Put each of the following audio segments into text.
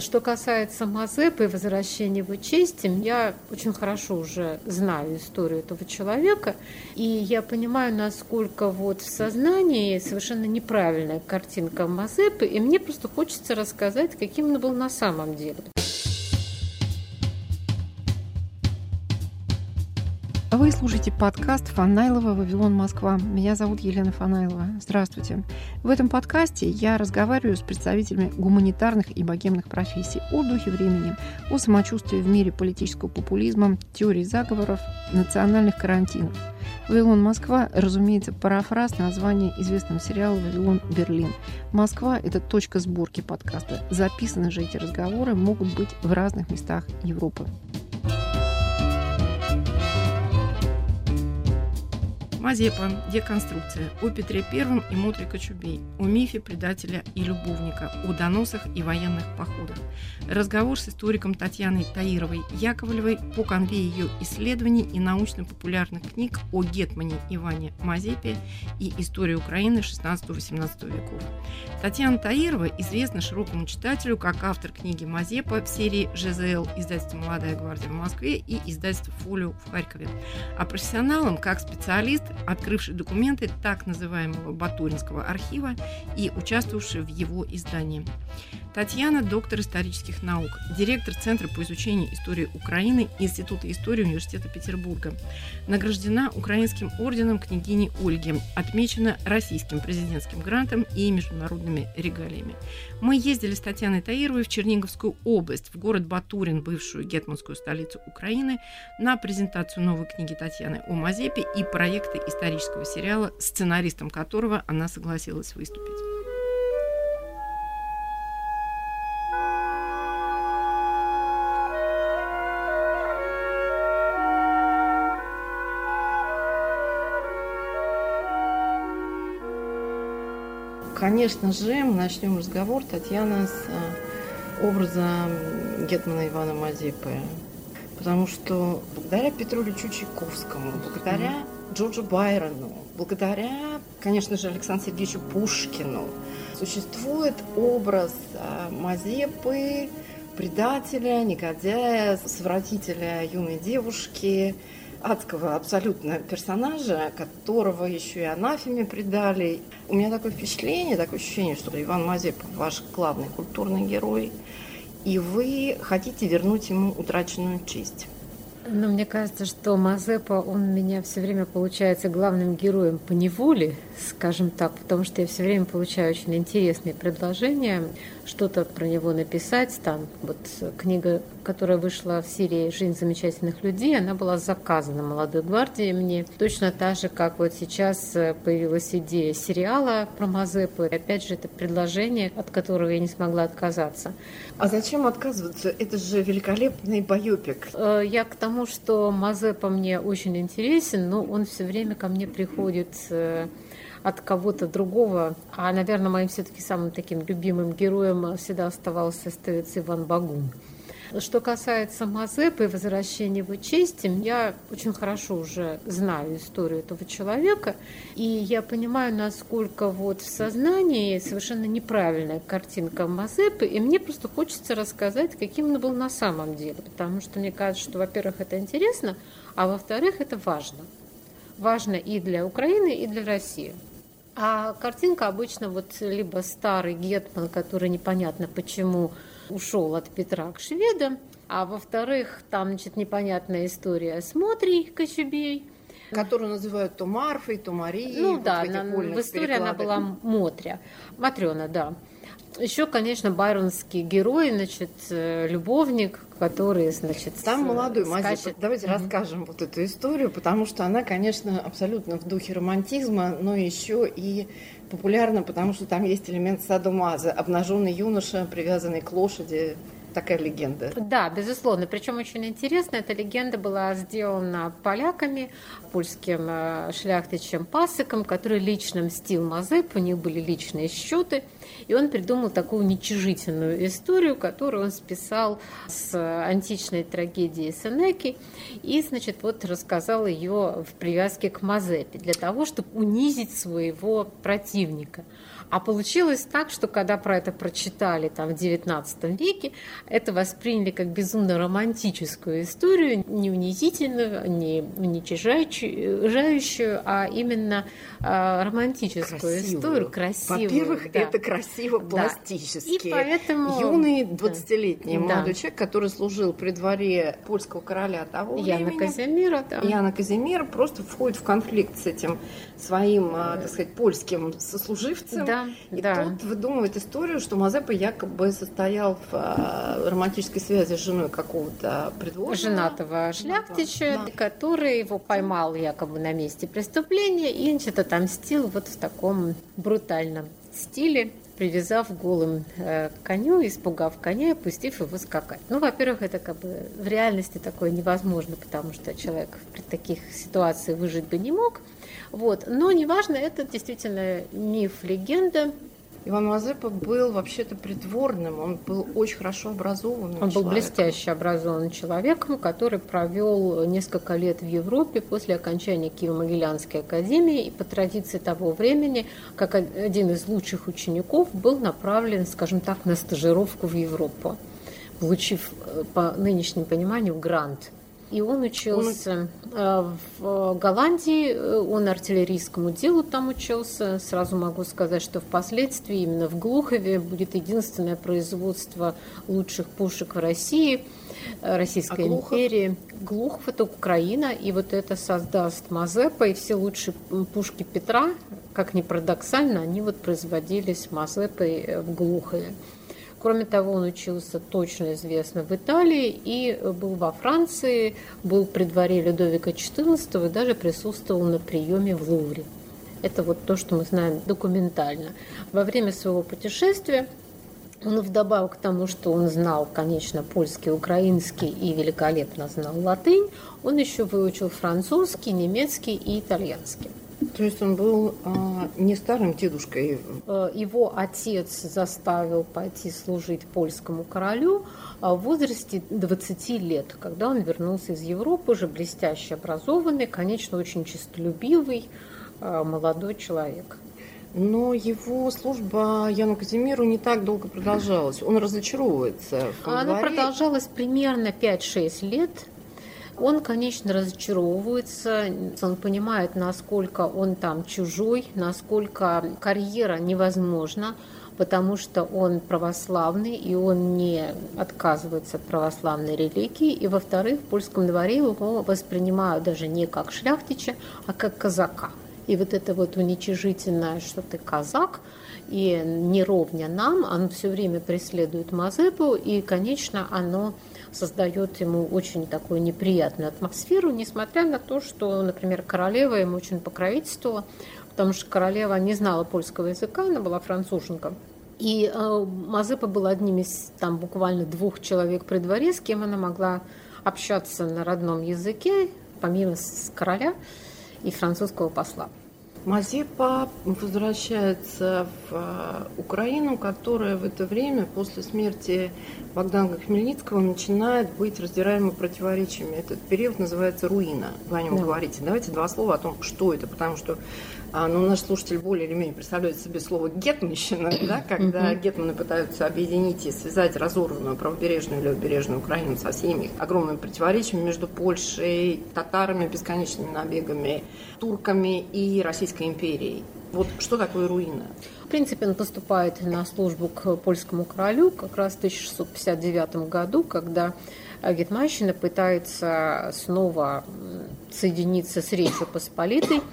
Что касается Мазепы и возвращения его чести, я очень хорошо уже знаю историю этого человека, и я понимаю, насколько вот в сознании совершенно неправильная картинка Мазепы, и мне просто хочется рассказать, каким он был на самом деле. Вы слушаете подкаст Фанайлова «Вавилон, Москва». Меня зовут Елена Фанайлова. Здравствуйте. В этом подкасте я разговариваю с представителями гуманитарных и богемных профессий о духе времени, о самочувствии в мире политического популизма, теории заговоров, национальных карантинов. «Вавилон, Москва» разумеется, парафраз названия известного сериала «Вавилон, Берлин». Москва – это точка сборки подкаста. Записаны же эти разговоры могут быть в разных местах Европы. Мазепа. Деконструкция. О Петре I и Мотре Кочубей. О мифе предателя и любовника. О доносах и военных походах. Разговор с историком Татьяной Таировой Яковлевой по конве ее исследований и научно-популярных книг о Гетмане Иване Мазепе и истории Украины 16-18 веков. Татьяна Таирова известна широкому читателю как автор книги Мазепа в серии ЖЗЛ издательства «Молодая гвардия» в Москве и издательства «Фолио» в Харькове. А профессионалом как специалист открывший документы так называемого Батуринского архива и участвовавший в его издании. Татьяна – доктор исторических наук, директор Центра по изучению истории Украины Института истории Университета Петербурга. Награждена Украинским орденом княгини Ольги, отмечена российским президентским грантом и международными регалиями. Мы ездили с Татьяной Таировой в Черниговскую область, в город Батурин, бывшую гетманскую столицу Украины, на презентацию новой книги Татьяны о Мазепе и проекты исторического сериала, сценаристом которого она согласилась выступить. Конечно же, мы начнем разговор, Татьяна, с э, образа Гетмана Ивана Мазепы. Потому что благодаря Петру Ильичу Чайковскому, благодаря Джорджу Байрону, благодаря, конечно же, Александру Сергеевичу Пушкину существует образ э, Мазепы, предателя, негодяя, совратителя юной девушки, адского абсолютно персонажа, которого еще и анафеме предали. У меня такое впечатление, такое ощущение, что Иван Мазепа ваш главный культурный герой, и вы хотите вернуть ему утраченную честь. Но мне кажется, что Мазепа, он меня все время получается главным героем по неволе, скажем так, потому что я все время получаю очень интересные предложения, что-то про него написать. Там вот книга, которая вышла в серии «Жизнь замечательных людей», она была заказана «Молодой гвардией» мне. Точно так же, как вот сейчас появилась идея сериала про Мазепу. И опять же, это предложение, от которого я не смогла отказаться. А зачем отказываться? Это же великолепный байопик. Э, я к тому, что Мазепа мне очень интересен, но он все время ко мне приходит э, от кого-то другого. А, наверное, моим все-таки самым таким любимым героем всегда оставался остается Иван Багун. Что касается Мазепы и возвращения его чести, я очень хорошо уже знаю историю этого человека, и я понимаю, насколько вот в сознании совершенно неправильная картинка Мазепы, и мне просто хочется рассказать, каким он был на самом деле, потому что мне кажется, что, во-первых, это интересно, а во-вторых, это важно. Важно и для Украины, и для России. А картинка обычно вот либо старый гетман, который непонятно почему ушел от Петра к шведам, а во-вторых, там, значит, непонятная история с Мотрей Кочубей, которую называют то Марфой, то Марией. Ну вот да, в, она, в истории она была Мотря, Матрена, да. Еще, конечно, байронский герой, значит, э, любовник, который, значит, там молодой скачет. Давайте mm-hmm. расскажем вот эту историю, потому что она, конечно, абсолютно в духе романтизма, но еще и популярна, потому что там есть элемент садомаза, обнаженный юноша, привязанный к лошади, такая легенда. Да, безусловно. Причем очень интересно, эта легенда была сделана поляками, польским э, шляхтичем Пасыком, который лично мстил Мазеп, у них были личные счеты. И он придумал такую уничижительную историю, которую он списал с античной трагедии Сенеки. И, значит, вот рассказал ее в привязке к Мазепе для того, чтобы унизить своего противника. А получилось так, что когда про это прочитали там в XIX веке, это восприняли как безумно романтическую историю, не унизительную, не уничижающую, а именно э, романтическую Красивую. историю, красивую. Во-первых, да. это красиво пластически. Да. И поэтому... Юный 20-летний да. молодой человек, который служил при дворе польского короля того Яна времени. Казимира, да. Яна Казимира просто входит в конфликт с этим своим, э, так сказать, польским сослуживцем. Да, и да. тот выдумывает историю, что Мазепа якобы состоял в э, романтической связи с женой какого-то придворного. Женатого шляхтича, да. который его поймал якобы на месте преступления и, значит, отомстил вот в таком брутальном стиле привязав голым э, к коню, испугав коня и пустив его скакать. Ну, во-первых, это как бы в реальности такое невозможно, потому что человек при таких ситуациях выжить бы не мог. Вот. Но неважно, это действительно миф, легенда. Иван Мазепа был вообще-то придворным, он был очень хорошо образованным Он человеком. был блестяще образованным человеком, который провел несколько лет в Европе после окончания Киево-Могилянской академии и по традиции того времени, как один из лучших учеников, был направлен, скажем так, на стажировку в Европу, получив э, по нынешнему пониманию грант – и он учился он... в Голландии, он артиллерийскому делу там учился. Сразу могу сказать, что впоследствии именно в Глухове будет единственное производство лучших пушек в России, э, Российской а Глухов? империи. Глухов – это Украина, и вот это создаст Мазепа, и все лучшие пушки Петра, как ни парадоксально, они вот производились Мазепой в Глухове. Кроме того, он учился точно известно в Италии и был во Франции, был при дворе Людовика XIV и даже присутствовал на приеме в Лувре. Это вот то, что мы знаем документально. Во время своего путешествия он вдобавок к тому, что он знал, конечно, польский, украинский и великолепно знал латынь, он еще выучил французский, немецкий и итальянский. То есть он был а, не старым дедушкой? Э, его отец заставил пойти служить польскому королю а в возрасте 20 лет, когда он вернулся из Европы, уже блестяще образованный, конечно, очень честолюбивый а, молодой человек. Но его служба Яну Казимиру не так долго продолжалась. Он разочаровывается Она продолжалась примерно 5-6 лет. Он, конечно, разочаровывается, он понимает, насколько он там чужой, насколько карьера невозможна, потому что он православный, и он не отказывается от православной религии. И, во-вторых, в польском дворе его воспринимают даже не как шляхтича, а как казака. И вот это вот уничижительное, что ты казак, и не ровня нам, оно все время преследует Мазепу, и, конечно, оно создает ему очень такую неприятную атмосферу, несмотря на то, что, например, королева ему очень покровительствовала, потому что королева не знала польского языка, она была француженка. И э, Мазепа был одним из там буквально двух человек при дворе, с кем она могла общаться на родном языке, помимо короля и французского посла. Мазепа возвращается в э, Украину, которая в это время, после смерти Богдана Хмельницкого, начинает быть раздираема противоречиями. Этот период называется руина. Вы о нем да. говорите. Давайте два слова о том, что это, потому что а, ну, наш слушатель более или менее представляет себе слово «гетманщина», да, когда гетманы пытаются объединить и связать разорванную правобережную или левобережную Украину со всеми огромными противоречиями между Польшей, татарами, бесконечными набегами, турками и Российской империей. Вот что такое руина? В принципе, он поступает на службу к польскому королю как раз в 1659 году, когда Гетманщина пытается снова соединиться с Речью Посполитой –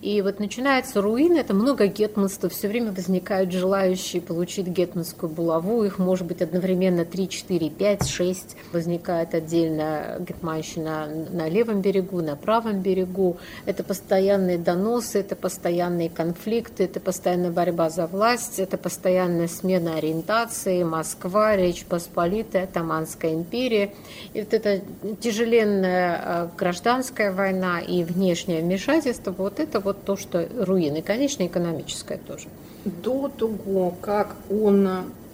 и вот начинается руина, это много гетманства, все время возникают желающие получить гетманскую булаву, их может быть одновременно 3, 4, 5, 6. Возникает отдельно гетманщина на левом берегу, на правом берегу. Это постоянные доносы, это постоянные конфликты, это постоянная борьба за власть, это постоянная смена ориентации, Москва, Речь Посполитая, Таманская империя. И вот эта тяжеленная э, гражданская война и внешнее вмешательство, вот это вот то, что руины, конечно, экономическое тоже. До того, как он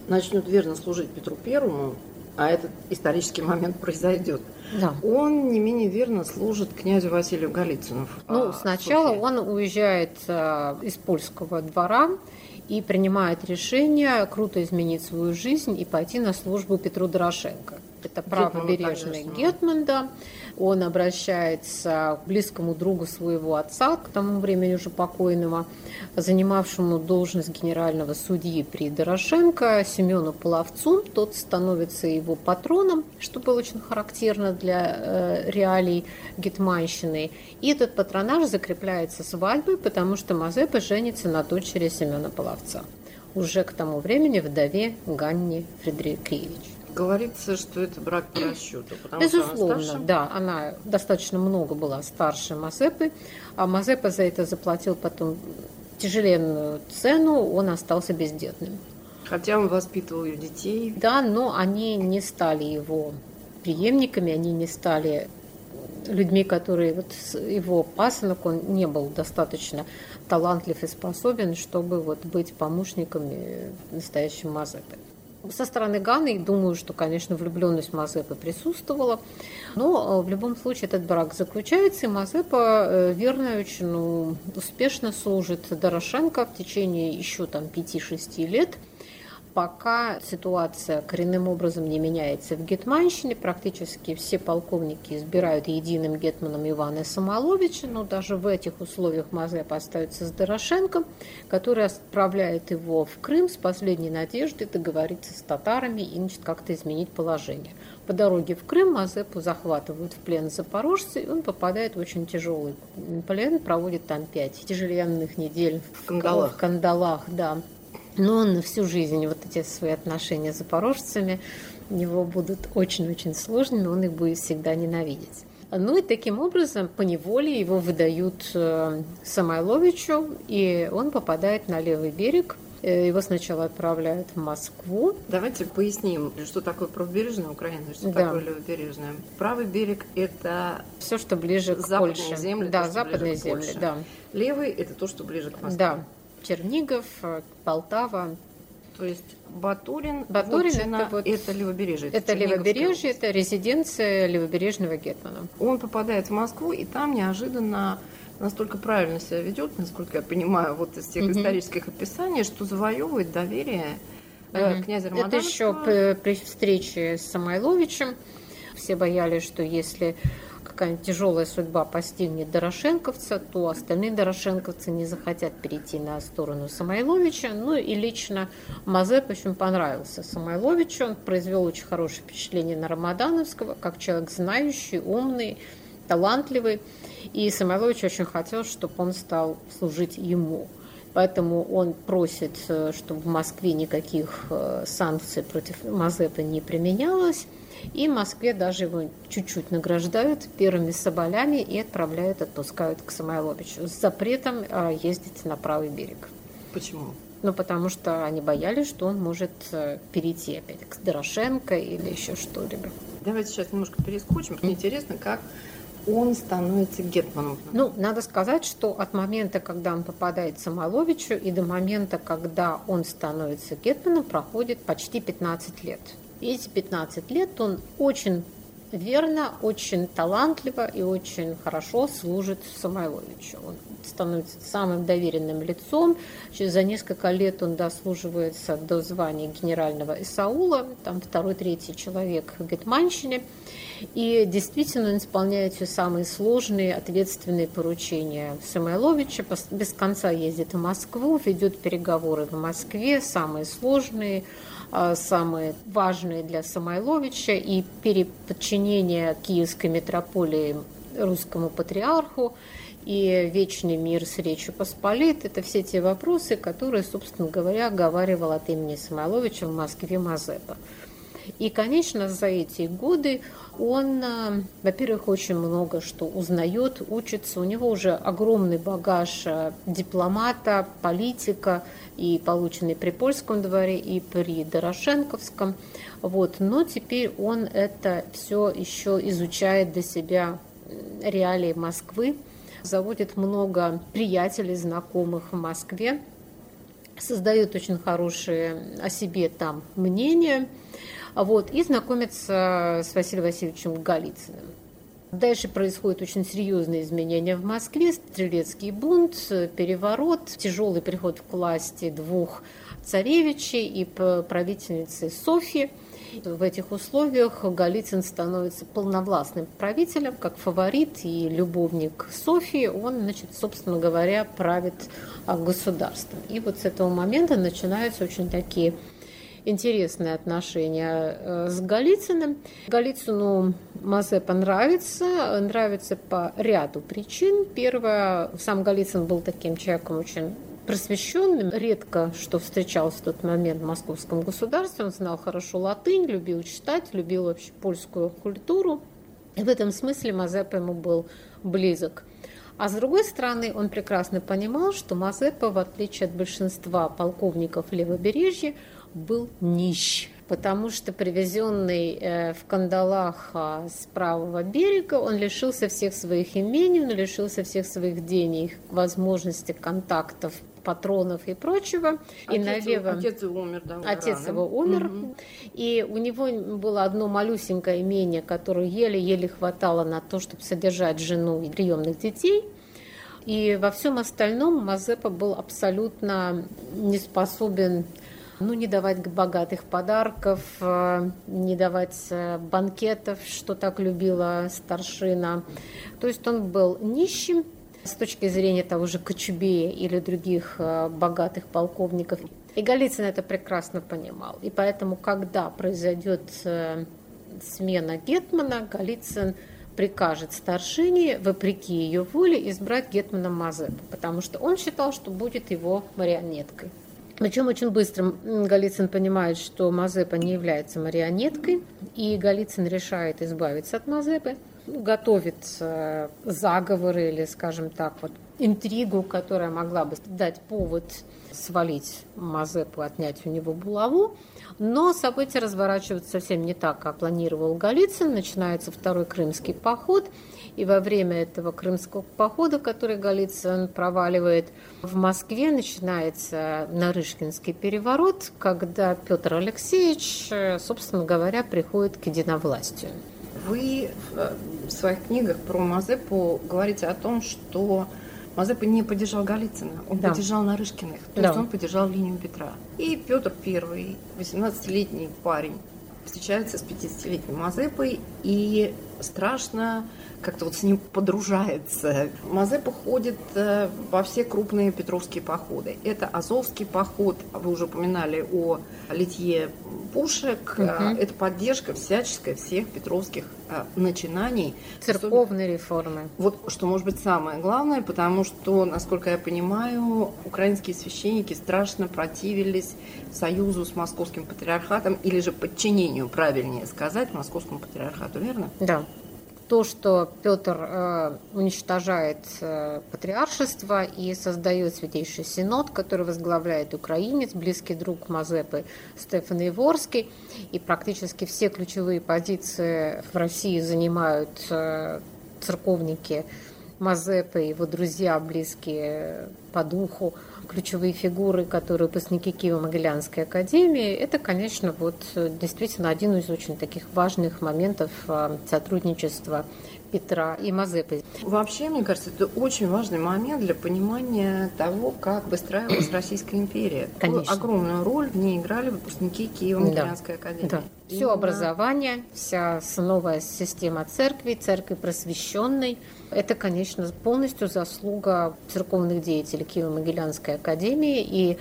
начнет верно служить Петру Первому, а этот исторический момент произойдет, да. он не менее верно служит князю Василию Голицыну. Ну, а, сначала он уезжает а, из польского двора, и принимает решение круто изменить свою жизнь и пойти на службу Петру Дорошенко. Это правобережный Гетман, да. Он обращается к близкому другу своего отца, к тому времени уже покойного, занимавшему должность генерального судьи при Дорошенко, Семену Половцу. Тот становится его патроном, что было очень характерно для э, реалий гетманщины. И этот патронаж закрепляется свадьбой, потому что Мазепа женится на дочери Семена Половца уже к тому времени вдове Ганне Фредерикевич. Говорится, что это брак по расчету. Безусловно, она да. Она достаточно много была старше Мазепы, а Мазепа за это заплатил потом тяжеленную цену, он остался бездетным. Хотя он воспитывал ее детей. Да, но они не стали его преемниками, они не стали людьми, которые вот его пасынок, он не был достаточно талантлив и способен, чтобы вот быть помощниками настоящим Мазепы. Со стороны Ганы, думаю, что, конечно, влюбленность Мазепы присутствовала, но э, в любом случае этот брак заключается, и Мазепа э, верно очень ну, успешно служит Дорошенко в течение еще там 5-6 лет – пока ситуация коренным образом не меняется в Гетманщине, практически все полковники избирают единым гетманом Ивана Самоловича, но даже в этих условиях Мазепа остается с Дорошенко, который отправляет его в Крым с последней надеждой договориться с татарами и значит, как-то изменить положение. По дороге в Крым Мазепу захватывают в плен запорожцы, и он попадает в очень тяжелый плен, проводит там пять тяжеленных недель в кандалах. В кандалах да. Но он на всю жизнь вот эти свои отношения с запорожцами у него будут очень-очень сложными, он их будет всегда ненавидеть. Ну и таким образом по неволе его выдают э, Самойловичу, и он попадает на левый берег. Э, его сначала отправляют в Москву. Давайте поясним, что такое правобережная Украина, что да. такое левобережная. Правый берег – это все, что ближе к Польше. земли. Да, то, западные земли, Польше. да. Левый – это то, что ближе к Москве. Да, Чернигов, э, Полтава. То есть Батурин, Батурин Вотчина, это, вот, это левобережье. Это левобережье, это резиденция левобережного гетмана. Он попадает в Москву, и там неожиданно настолько правильно себя ведет, насколько я понимаю, вот из тех угу. исторических описаний, что завоевывает доверие угу. князя. Это еще при, при встрече с Самойловичем. Все боялись, что если какая-нибудь тяжелая судьба постигнет Дорошенковца, то остальные дорошенковцы не захотят перейти на сторону Самойловича. Ну и лично Мазеп очень понравился Самойловичу. Он произвел очень хорошее впечатление на Рамадановского, как человек знающий, умный, талантливый. И Самойлович очень хотел, чтобы он стал служить ему. Поэтому он просит, э, чтобы в Москве никаких э, санкций против Мазепы не применялось. И в Москве даже его чуть-чуть награждают первыми соболями и отправляют, отпускают к Самойловичу с запретом а, ездить на правый берег. Почему? Ну, потому что они боялись, что он может э, перейти опять к Дорошенко или еще что-либо. Давайте сейчас немножко перескочим. Мне интересно, как он становится гетманом? Ну, надо сказать, что от момента, когда он попадает Самоловичу, и до момента, когда он становится гетманом, проходит почти 15 лет. Эти 15 лет он очень верно, очень талантливо и очень хорошо служит Самойловичу. Он становится самым доверенным лицом. Через за несколько лет он дослуживается до звания генерального Исаула, там второй, третий человек в Гетманщине. И действительно он исполняет все самые сложные, ответственные поручения Самойловича. Без конца ездит в Москву, ведет переговоры в Москве, самые сложные, самые важные для Самойловича и переподчинение Киевской митрополии русскому патриарху и вечный мир с Речью Посполит. Это все те вопросы, которые, собственно говоря, оговаривал от имени Самойловича в Москве Мазепа. И, конечно, за эти годы он, э, во-первых, очень много что узнает, учится. У него уже огромный багаж э, дипломата, политика, и полученный при польском дворе, и при Дорошенковском. Вот. Но теперь он это все еще изучает для себя реалии Москвы, заводит много приятелей, знакомых в Москве, создает очень хорошее о себе там мнение – вот, и знакомится с Василием Васильевичем Голицыным. Дальше происходят очень серьезные изменения в Москве. Стрелецкий бунт, переворот, тяжелый приход к власти двух царевичей и правительницы Софьи. В этих условиях Голицын становится полновластным правителем, как фаворит и любовник Софии. Он, значит, собственно говоря, правит а, государством. И вот с этого момента начинаются очень такие интересные отношения э, с Голицыным. Голицыну Мазепа нравится, нравится по ряду причин. Первое, сам Голицын был таким человеком очень просвещенным, редко что встречался в тот момент в московском государстве. Он знал хорошо латынь, любил читать, любил вообще польскую культуру. И в этом смысле Мазепа ему был близок. А с другой стороны, он прекрасно понимал, что Мазепа, в отличие от большинства полковников левобережья, был нищ, потому что привезенный э, в кандалах с правого берега, он лишился всех своих имений, он лишился всех своих денег, возможности контактов патронов и прочего. Отец, и налево... Отец его умер, да? Отец рано. его умер. Угу. И у него было одно малюсенькое имение, которое еле-еле хватало на то, чтобы содержать жену и приемных детей. И во всем остальном Мазепа был абсолютно не способен ну, не давать богатых подарков, э, не давать э, банкетов, что так любила старшина. То есть он был нищим, с точки зрения того же Кочубея или других э, богатых полковников. И Голицын это прекрасно понимал. И поэтому, когда произойдет э, смена Гетмана, Голицын прикажет старшине, вопреки ее воле, избрать Гетмана Мазепу, потому что он считал, что будет его марионеткой. Причем очень быстро Голицын понимает, что Мазепа не является марионеткой, и Голицын решает избавиться от Мазепы – готовит заговоры или, скажем так, вот интригу, которая могла бы дать повод свалить Мазепу, отнять у него булаву. Но события разворачиваются совсем не так, как планировал Голицын. Начинается второй крымский поход. И во время этого крымского похода, который Голицын проваливает в Москве, начинается Нарышкинский переворот, когда Петр Алексеевич, собственно говоря, приходит к единовластию. Вы э, в своих книгах про Мазепу говорите о том, что Мазепа не поддержал Голицына, он да. поддержал Нарышкиных, то да. есть он поддержал линию Петра. И Петр I, 18-летний парень, встречается с 50-летним Мазепой и страшно как-то вот с ним подружается. Мазепа ходит э, во все крупные петровские походы. Это Азовский поход, вы уже упоминали о литье пушек. Угу. Это поддержка всяческая всех петровских э, начинаний. Церковной реформы. Вот что может быть самое главное, потому что, насколько я понимаю, украинские священники страшно противились союзу с московским патриархатом или же подчинению, правильнее сказать, московскому патриархату, верно? Да то, что Петр э, уничтожает э, патриаршество и создает Святейший Синод, который возглавляет украинец, близкий друг Мазепы Стефан Иворский, и практически все ключевые позиции в России занимают э, церковники Мазепы, его друзья, близкие по духу, ключевые фигуры, которые выпускники Киево-Могилянской академии, это, конечно, вот действительно один из очень таких важных моментов а, сотрудничества Петра и Мазепы. Вообще, мне кажется, это очень важный момент для понимания того, как выстраивалась Российская империя. Конечно. огромную роль в ней играли выпускники Киево-Могилянской да. академии. Да. Все образование, вся новая система церкви, церкви просвещенной, это, конечно, полностью заслуга церковных деятелей Киево-Могилянской академии и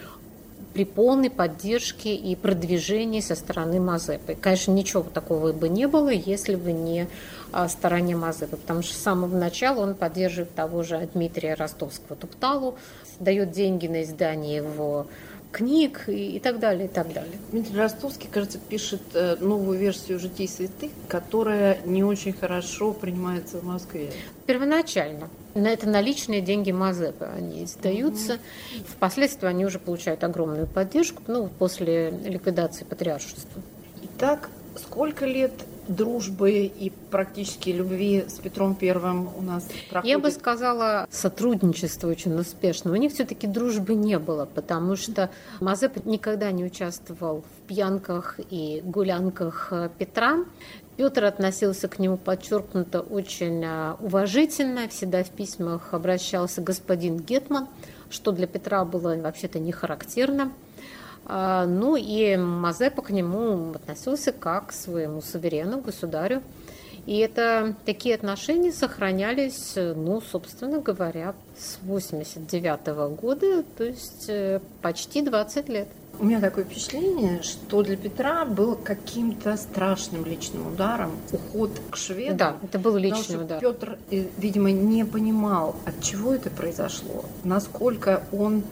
при полной поддержке и продвижении со стороны Мазепы. Конечно, ничего такого бы не было, если бы не а, стороне Мазепы, потому что с самого начала он поддерживает того же Дмитрия Ростовского Тупталу, дает деньги на издание его книг и, и так далее, и так далее. Дмитрий Ростовский, кажется, пишет э, новую версию «Житий святых», которая не очень хорошо принимается в Москве. Первоначально. На это наличные деньги Мазепы они издаются. Mm-hmm. Впоследствии они уже получают огромную поддержку ну, после ликвидации патриаршества. Итак, сколько лет дружбы и практически любви с Петром Первым у нас проходит? Я бы сказала, сотрудничество очень успешно. У них все-таки дружбы не было, потому что Мазеп никогда не участвовал в пьянках и гулянках Петра. Петр относился к нему подчеркнуто очень а, уважительно, всегда в письмах обращался господин Гетман, что для Петра было вообще-то не характерно. А, ну и Мазепа к нему относился как к своему суверену, государю. И это такие отношения сохранялись, ну, собственно говоря, с 89 -го года, то есть э, почти 20 лет. У меня такое впечатление, что для Петра был каким-то страшным личным ударом уход к шведам. Да, это был личный удар. Петр, э, видимо, не понимал, от чего это произошло, насколько он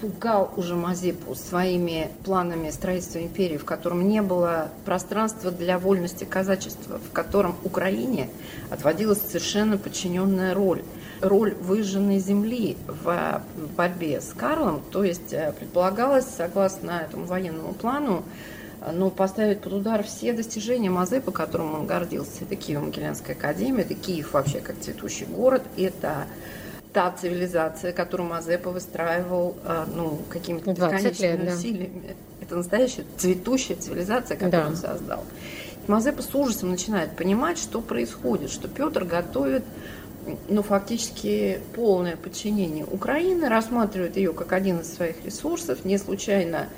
пугал уже Мазепу своими планами строительства империи, в котором не было пространства для вольности казачества, в котором Украине отводилась совершенно подчиненная роль роль выжженной земли в борьбе с Карлом, то есть э, предполагалось, согласно этому военному плану, ну, поставить под удар все достижения Мазепы, которым он гордился. Это Киево-Могилянская академия, это Киев вообще как цветущий город, это та цивилизация, которую Мазепа выстраивал э, ну, какими-то бесконечными лет, да. усилиями. Это настоящая цветущая цивилизация, которую да. он создал. Мазепа с ужасом начинает понимать, что происходит, что Петр готовит ну, фактически полное подчинение Украины, рассматривает ее как один из своих ресурсов. Не случайно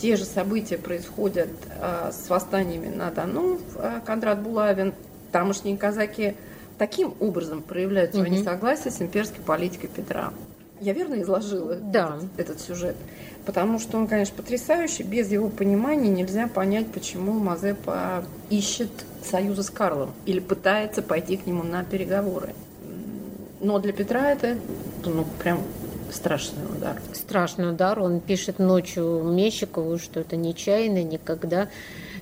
те же события происходят э, с восстаниями на Дону. Э, Кондрат Булавин, тамошние казаки таким образом проявляют свое угу. несогласие с имперской политикой Петра. Я верно изложила да. этот, этот сюжет? Потому что он, конечно, потрясающий. Без его понимания нельзя понять, почему Мазепа ищет союза с Карлом или пытается пойти к нему на переговоры. Но для Петра это ну, прям страшный удар. Страшный удар. Он пишет ночью Мещикову, что это нечаянно, никогда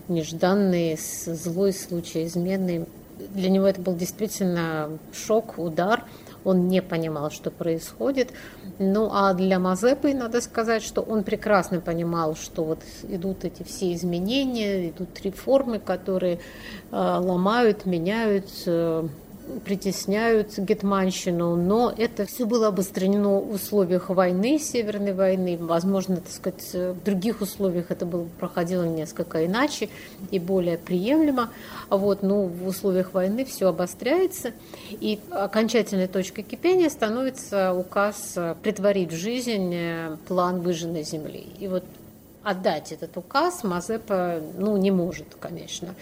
нежданный, злой случай, изменный. Для него это был действительно шок, удар. Он не понимал, что происходит. Ну а для Мазепы надо сказать, что он прекрасно понимал, что вот идут эти все изменения, идут реформы, которые э, ломают, меняют э, притесняют гетманщину, но это все было обострено в условиях войны, Северной войны. Возможно, так сказать, в других условиях это было, проходило несколько иначе и более приемлемо. Вот, но в условиях войны все обостряется, и окончательной точкой кипения становится указ притворить в жизнь план выжженной земли. И вот отдать этот указ Мазепа ну, не может, конечно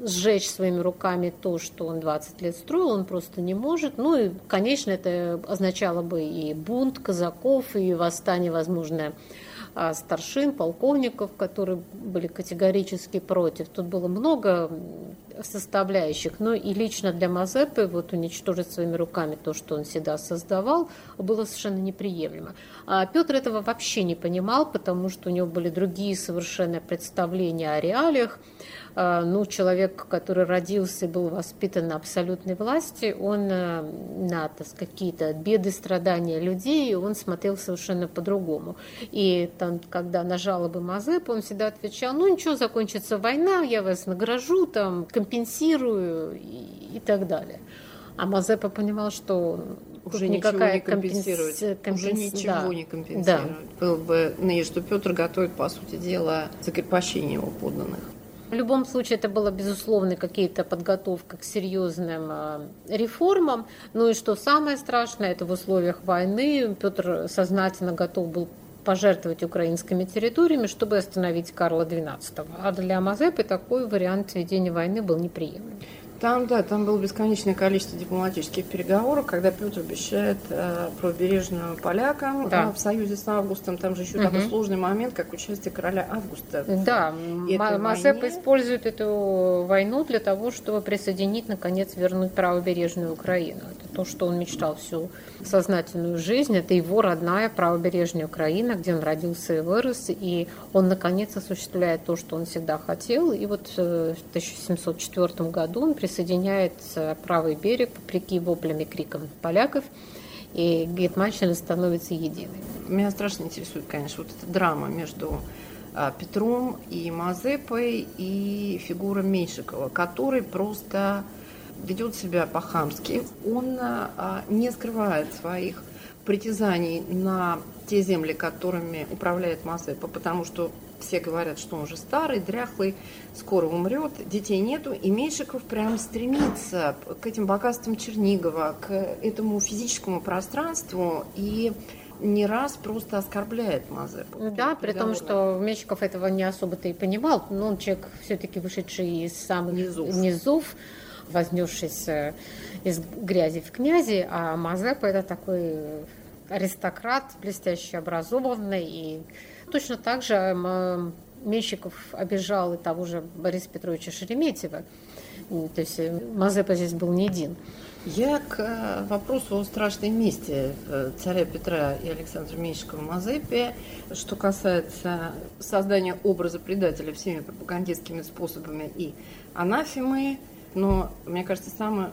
сжечь своими руками то, что он 20 лет строил, он просто не может. Ну и, конечно, это означало бы и бунт казаков, и восстание, возможно, а, старшин, полковников, которые были категорически против. Тут было много составляющих, но и лично для Мазепы вот уничтожить своими руками то, что он всегда создавал, было совершенно неприемлемо. А Петр этого вообще не понимал, потому что у него были другие совершенно представления о реалиях. А, ну, человек, который родился и был воспитан на абсолютной власти, он э, на какие-то беды, страдания людей, он смотрел совершенно по-другому. И там, когда на жалобы Мазепа, он всегда отвечал, ну ничего, закончится война, я вас награжу, там, компенсирую и, и так далее. А Мазепа понимал, что уже никакая не компенсирует. Компенс... Уже ничего да. не компенсирует. Да. Было бы, ну, что Петр готовит, по сути дела, закрепощение его подданных. В любом случае это было, безусловно, какие-то подготовка к серьезным а, реформам. Ну и что самое страшное, это в условиях войны Петр сознательно готов был пожертвовать украинскими территориями, чтобы остановить Карла XII. А для Мазепы такой вариант ведения войны был неприемлем. Там, да, там было бесконечное количество дипломатических переговоров, когда Петр обещает э, правобережную полякам да. э, в союзе с Августом. Там же еще угу. такой сложный момент, как участие короля Августа. Да, Мазеп войне. использует эту войну для того, чтобы присоединить, наконец, вернуть правобережную Украину. Это то, что он мечтал всю сознательную жизнь. Это его родная правобережная Украина, где он родился и вырос. И он, наконец, осуществляет то, что он всегда хотел. И вот э, в 1704 году он присоединяется присоединяется правый берег, вопреки воплям и крикам поляков, и Гетманщина становится единой. Меня страшно интересует, конечно, вот эта драма между а, Петром и Мазепой и фигура Меньшикова, который просто ведет себя по-хамски. Он а, не скрывает своих притязаний на те земли, которыми управляет Мазепа, потому что все говорят, что он уже старый, дряхлый, скоро умрет, детей нету. И Меньшиков прям стремится к этим богатствам Чернигова, к этому физическому пространству. И не раз просто оскорбляет Мазепу. Да, при том, что Меньшиков этого не особо-то и понимал, но он человек все-таки вышедший из самых низов, низов вознесшийся из грязи в князи, а Мазепа это такой аристократ, блестяще образованный. И точно так же Менщиков обижал и того же Бориса Петровича Шереметьева. То есть э, Мазепа здесь был не один. Я к э, вопросу о страшной мести э, царя Петра и Александра Меньшикова Мазепе, что касается создания образа предателя всеми пропагандистскими способами и анафемы, но, мне кажется, самая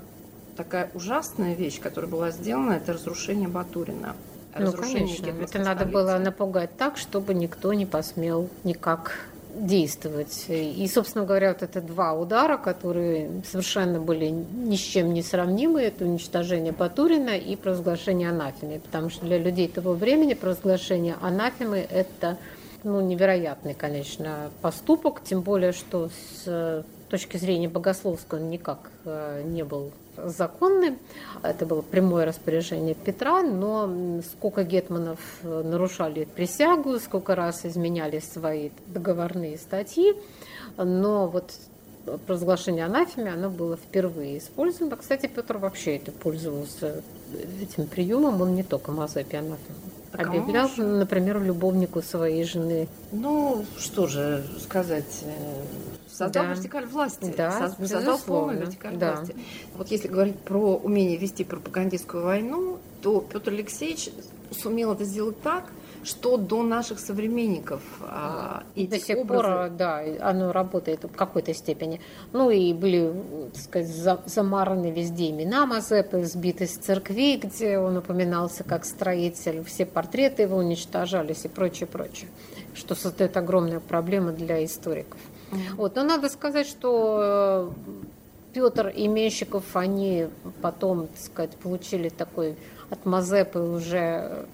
такая ужасная вещь, которая была сделана, это разрушение Батурина. Ну, конечно. Это надо было напугать так, чтобы никто не посмел никак действовать. И, собственно говоря, вот это два удара, которые совершенно были ни с чем не сравнимы, это уничтожение Батурина и провозглашение анафемы. Потому что для людей того времени провозглашение анафемы – это ну, невероятный, конечно, поступок, тем более, что с точки зрения богословской он никак э, не был законным. Это было прямое распоряжение Петра, но сколько гетманов э, нарушали присягу, сколько раз изменяли свои договорные статьи, но вот провозглашение анафеме, оно было впервые использовано. Кстати, Петр вообще это пользовался этим приемом, он не только Мазепи анафему а объявлял, например, любовнику своей жены. Ну, что же сказать, э, создал да. вертикаль власти, да, создал полную вертикаль да. власти. Вот если говорить про умение вести пропагандистскую войну, то Петр Алексеевич сумел это сделать так, что до наших современников а, эти до сих образы... пор, да, оно работает в какой-то степени. Ну и были, так сказать, замараны везде имена Мазепы, сбиты с церкви, где он упоминался как строитель, все портреты его уничтожались и прочее, прочее, что создает огромную проблему для историков. Вот, но надо сказать, что э, Петр и Менщиков, они потом, так сказать, получили такой от Мазепы уже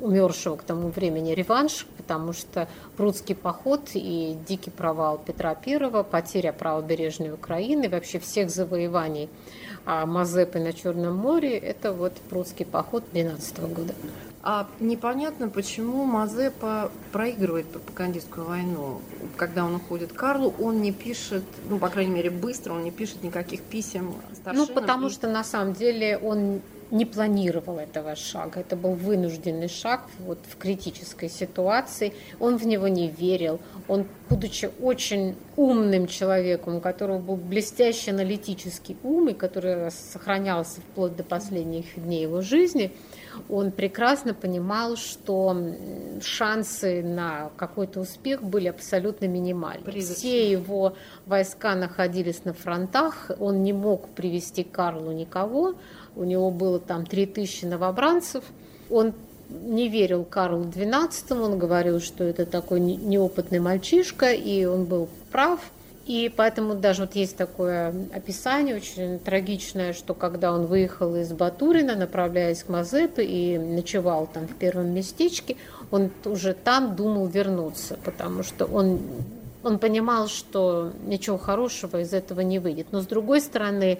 умершего к тому времени реванш, потому что прудский поход и дикий провал Петра I, потеря правобережной Украины, вообще всех завоеваний а Мазепы на Черном море, это вот прудский поход 12 года. А непонятно, почему Мазепа проигрывает пропагандистскую войну. Когда он уходит к Карлу, он не пишет, ну, по крайней мере, быстро, он не пишет никаких писем старшинам. Ну, потому и... что, на самом деле, он не планировал этого шага. Это был вынужденный шаг вот в критической ситуации. Он в него не верил. Он, будучи очень умным человеком, у которого был блестящий аналитический ум, и который сохранялся вплоть до последних дней его жизни, он прекрасно понимал, что шансы на какой-то успех были абсолютно минимальны. Призрачно. Все его войска находились на фронтах, он не мог привести к Карлу никого, у него было там 3000 новобранцев. Он не верил Карлу XII, он говорил, что это такой неопытный мальчишка, и он был прав. И поэтому даже вот есть такое описание очень трагичное, что когда он выехал из Батурина, направляясь к Мазепе и ночевал там в первом местечке, он уже там думал вернуться, потому что он, он понимал, что ничего хорошего из этого не выйдет. Но с другой стороны,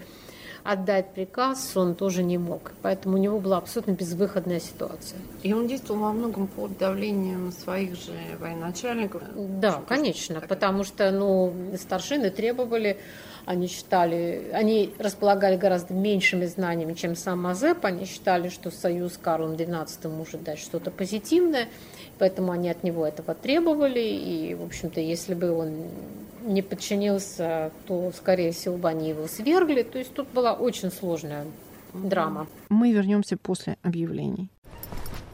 отдать приказ он тоже не мог. Поэтому у него была абсолютно безвыходная ситуация. И он действовал во многом под давлением своих же военачальников? Да, что конечно, что потому что ну, старшины требовали они считали, они располагали гораздо меньшими знаниями, чем сам Мазеп. Они считали, что союз Карлом XII может дать что-то позитивное, поэтому они от него этого требовали. И, в общем-то, если бы он не подчинился, то, скорее всего, бы они его свергли. То есть тут была очень сложная драма. Мы вернемся после объявлений.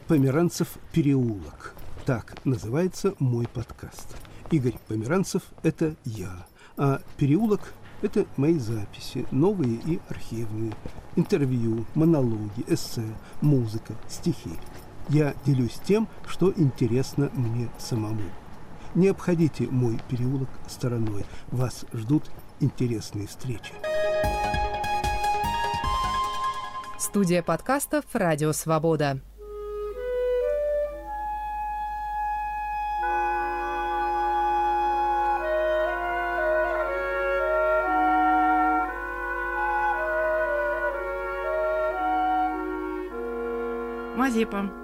Померанцев переулок. Так называется мой подкаст. Игорь Померанцев – это я, а переулок – это мои записи, новые и архивные, интервью, монологи, эссе, музыка, стихи. Я делюсь тем, что интересно мне самому – Не обходите мой переулок стороной. Вас ждут интересные встречи. Студия подкастов «Радио Свобода».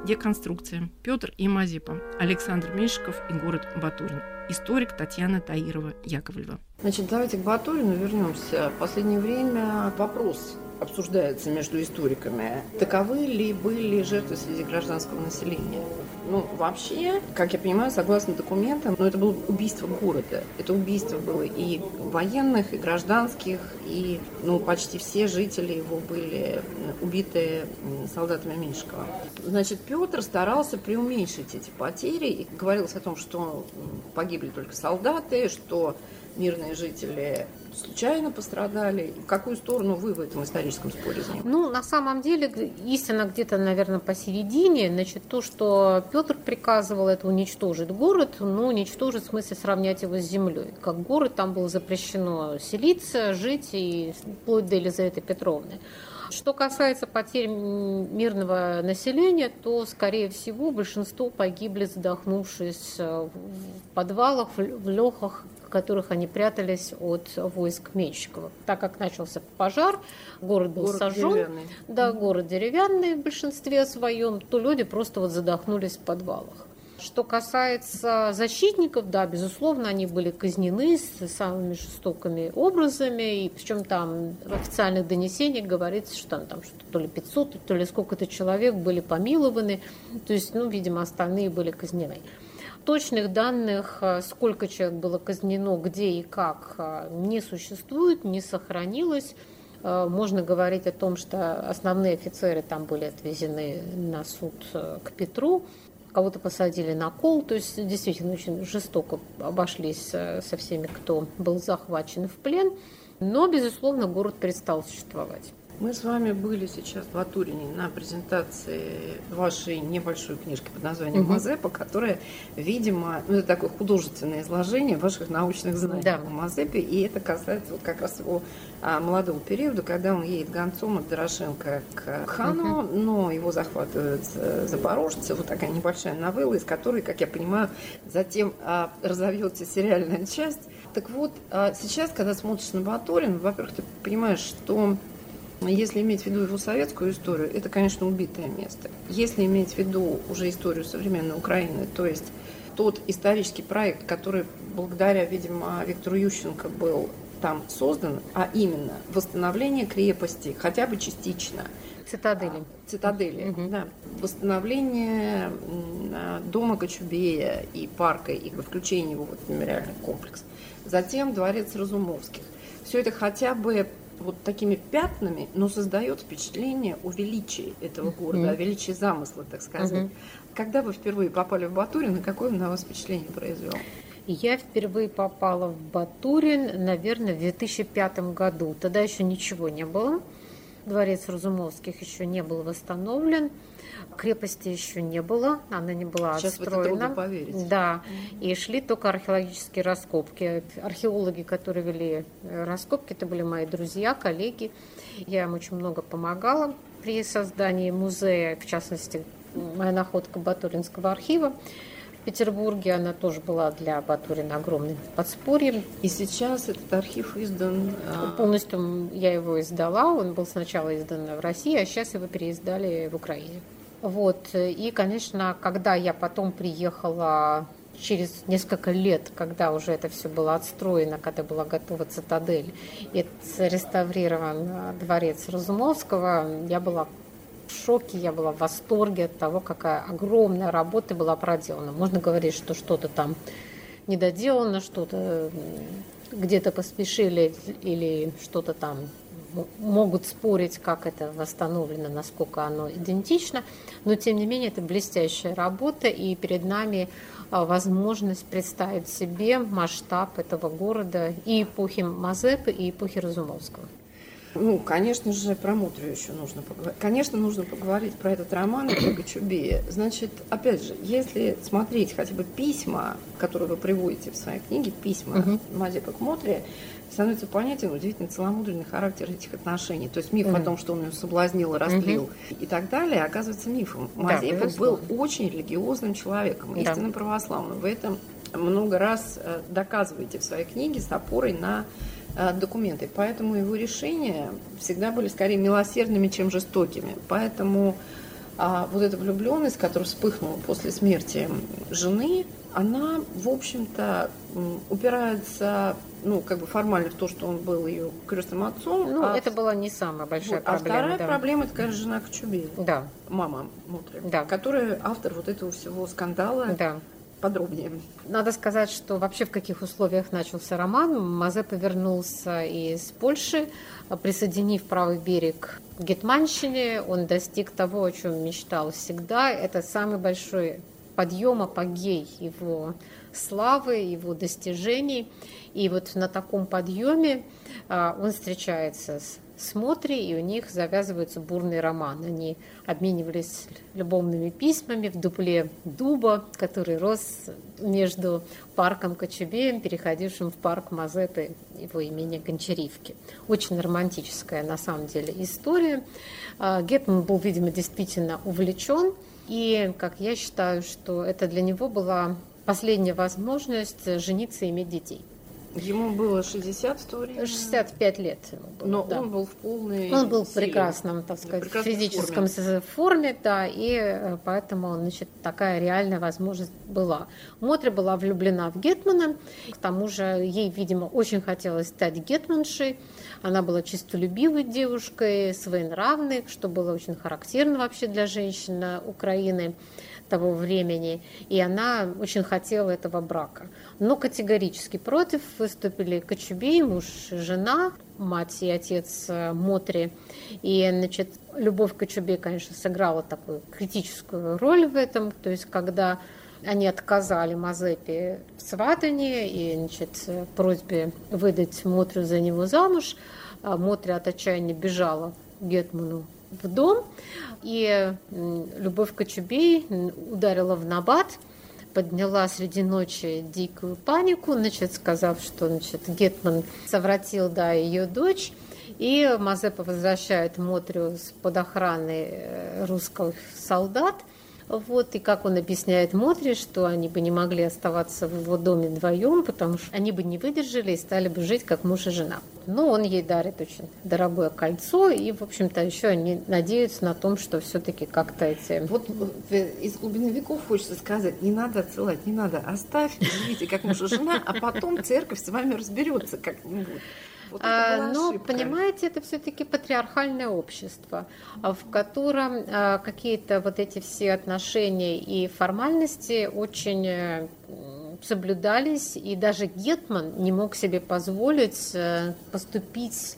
Деконструкция. Петр и Мазепа. Александр Меньшиков и город Батурин. Историк Татьяна Таирова Яковлева. Значит, давайте к Батурину вернемся. В последнее время вопрос обсуждается между историками. Таковы ли были жертвы среди гражданского населения? Ну, вообще, как я понимаю, согласно документам, ну, это было убийство города. Это убийство было и военных, и гражданских, и, ну, почти все жители его были убиты солдатами Меньшикова. Значит, Петр старался преуменьшить эти потери и говорилось о том, что погибли только солдаты, что мирные жители случайно пострадали? Какую сторону вы в этом историческом споре ним? Ну, на самом деле, истина где-то, наверное, посередине. Значит, то, что Петр приказывал, это уничтожить город, но уничтожить в смысле сравнять его с землей. Как город, там было запрещено селиться, жить, и вплоть до Елизаветы Петровны. Что касается потерь мирного населения, то, скорее всего, большинство погибли, задохнувшись в подвалах, в лехах, в которых они прятались от войск Менщикова. Так как начался пожар, город был город сожжен, деревянный. да, город деревянный в большинстве своем, то люди просто вот задохнулись в подвалах. Что касается защитников, да, безусловно, они были казнены с самыми жестокими образами, и причем там в официальных донесениях говорится, что там, там что то ли 500, то ли сколько-то человек были помилованы, то есть, ну, видимо, остальные были казнены. Точных данных, э, сколько человек было казнено, где и как, э, не существует, не сохранилось. Э, можно говорить о том, что основные офицеры там были отвезены на суд к Петру, кого-то посадили на кол, то есть действительно очень жестоко обошлись со всеми, кто был захвачен в плен. Но, безусловно, город перестал существовать. Мы с вами были сейчас в Атурине на презентации вашей небольшой книжки под названием угу. Мазепа, которая, видимо, ну, это такое художественное изложение ваших научных знаний да. о Мазепе, и это касается вот как раз его а, молодого периода, когда он едет гонцом от Дорошенко к хану, угу. но его захватывают э, запорожцы, вот такая небольшая новелла, из которой, как я понимаю, затем а, разовьется сериальная часть. Так вот, а, сейчас, когда смотришь на Батурин, во-первых, ты понимаешь, что если иметь в виду его советскую историю, это, конечно, убитое место. Если иметь в виду уже историю современной Украины, то есть тот исторический проект, который благодаря, видимо, Виктору Ющенко был там создан, а именно восстановление крепости, хотя бы частично. Цитадели. Цитадели, угу. да. Восстановление дома Кочубея и парка, и включение его в мемориальный комплекс. Затем дворец Разумовских. Все это хотя бы вот такими пятнами, но создает впечатление о величии этого города, mm-hmm. о величии замысла, так сказать. Mm-hmm. Когда вы впервые попали в Батурин, и какое на вас впечатление произвел? Я впервые попала в Батурин, наверное, в 2005 году. Тогда еще ничего не было. Дворец Разумовских еще не был восстановлен. Крепости еще не было, она не была Сейчас отстроена. Это поверить. Да, и шли только археологические раскопки. Археологи, которые вели э, раскопки, это были мои друзья, коллеги. Я им очень много помогала при создании музея, в частности, моя находка Батуринского архива. В Петербурге она тоже была для Батурина огромным подспорьем. И сейчас этот архив издан... А, Полностью я его издала. Он был сначала издан в России, а сейчас его переиздали в Украине. Вот. И, конечно, когда я потом приехала через несколько лет, когда уже это все было отстроено, когда была готова цитадель, и реставрирован дворец Разумовского, я была в шоке, я была в восторге от того, какая огромная работа была проделана. Можно говорить, что что-то там недоделано, что-то где-то поспешили или что-то там могут спорить, как это восстановлено, насколько оно идентично, но тем не менее это блестящая работа, и перед нами а, возможность представить себе масштаб этого города и эпохи Мазепы, и эпохи Разумовского. Ну, конечно же, про Мутрю еще нужно поговорить. Конечно, нужно поговорить про этот роман Кочубея. Значит, опять же, если смотреть хотя бы письма, которые вы приводите в своей книге, письма угу. Мазепа к Мотре, становится понятен удивительно целомудренный характер этих отношений. То есть миф mm о том, что он ее соблазнил и растлил mm и так далее, оказывается мифом. Мазепа да, был очень религиозным человеком, да. истинно православным. В этом много раз э, доказываете в своей книге с опорой на документы. Поэтому его решения всегда были скорее милосердными, чем жестокими. Поэтому а вот эта влюбленность, которая вспыхнула после смерти жены, она, в общем-то, упирается, ну, как бы формально в то, что он был ее крестным отцом. Ну, а это была не самая большая вот, проблема. А вторая да. проблема, это, конечно, жена Кочубея. Да. Мама Мутри. Да. Которая автор вот этого всего скандала. Да подробнее. Надо сказать, что вообще в каких условиях начался роман. Мазепа вернулся из Польши, присоединив правый берег к Гетманщине. Он достиг того, о чем мечтал всегда. Это самый большой подъем, апогей его славы, его достижений. И вот на таком подъеме а, он встречается с смотре, и у них завязывается бурный роман. Они обменивались любовными письмами в дупле дуба, который рос между парком Кочубеем, переходившим в парк Мазепы, его имени Гончаривки. Очень романтическая, на самом деле, история. А, Гетман был, видимо, действительно увлечен, и, как я считаю, что это для него была последняя возможность жениться и иметь детей. Ему было 60 в то время? 65 лет ему было, Но да. он был в полной Он был в прекрасном, так сказать, физическом форме. форме, да, и э, поэтому, значит, такая реальная возможность была. Мотри была влюблена в Гетмана, к тому же ей, видимо, очень хотелось стать гетманшей. Она была чистолюбивой девушкой, своенравной, что было очень характерно вообще для женщин Украины того времени, и она очень хотела этого брака. Но категорически против выступили Кочубей, муж и жена, мать и отец э, Мотри. И, значит, Любовь Кочубей, конечно, сыграла такую критическую роль в этом, то есть когда они отказали Мазепе в сватании и значит, просьбе выдать Мотрю за него замуж. А Мотря от отчаяния бежала Гетману в дом, и Любовь Кочубей ударила в набат, подняла среди ночи дикую панику, значит, сказав, что значит, Гетман совратил да, ее дочь, и Мазепа возвращает Мотрю под охраной э, русских солдат – вот, и как он объясняет Мотри, что они бы не могли оставаться в его доме вдвоем, потому что они бы не выдержали и стали бы жить как муж и жена. Но он ей дарит очень дорогое кольцо, и, в общем-то, еще они надеются на том, что все-таки как-то эти... Вот э, из глубины веков хочется сказать, не надо отсылать, не надо, оставь, живите как муж и жена, а потом церковь с вами разберется как-нибудь. Вот а, но, ошибка. понимаете, это все-таки патриархальное общество, а, в котором а, какие-то вот эти все отношения и формальности очень э, соблюдались, и даже Гетман не мог себе позволить э, поступить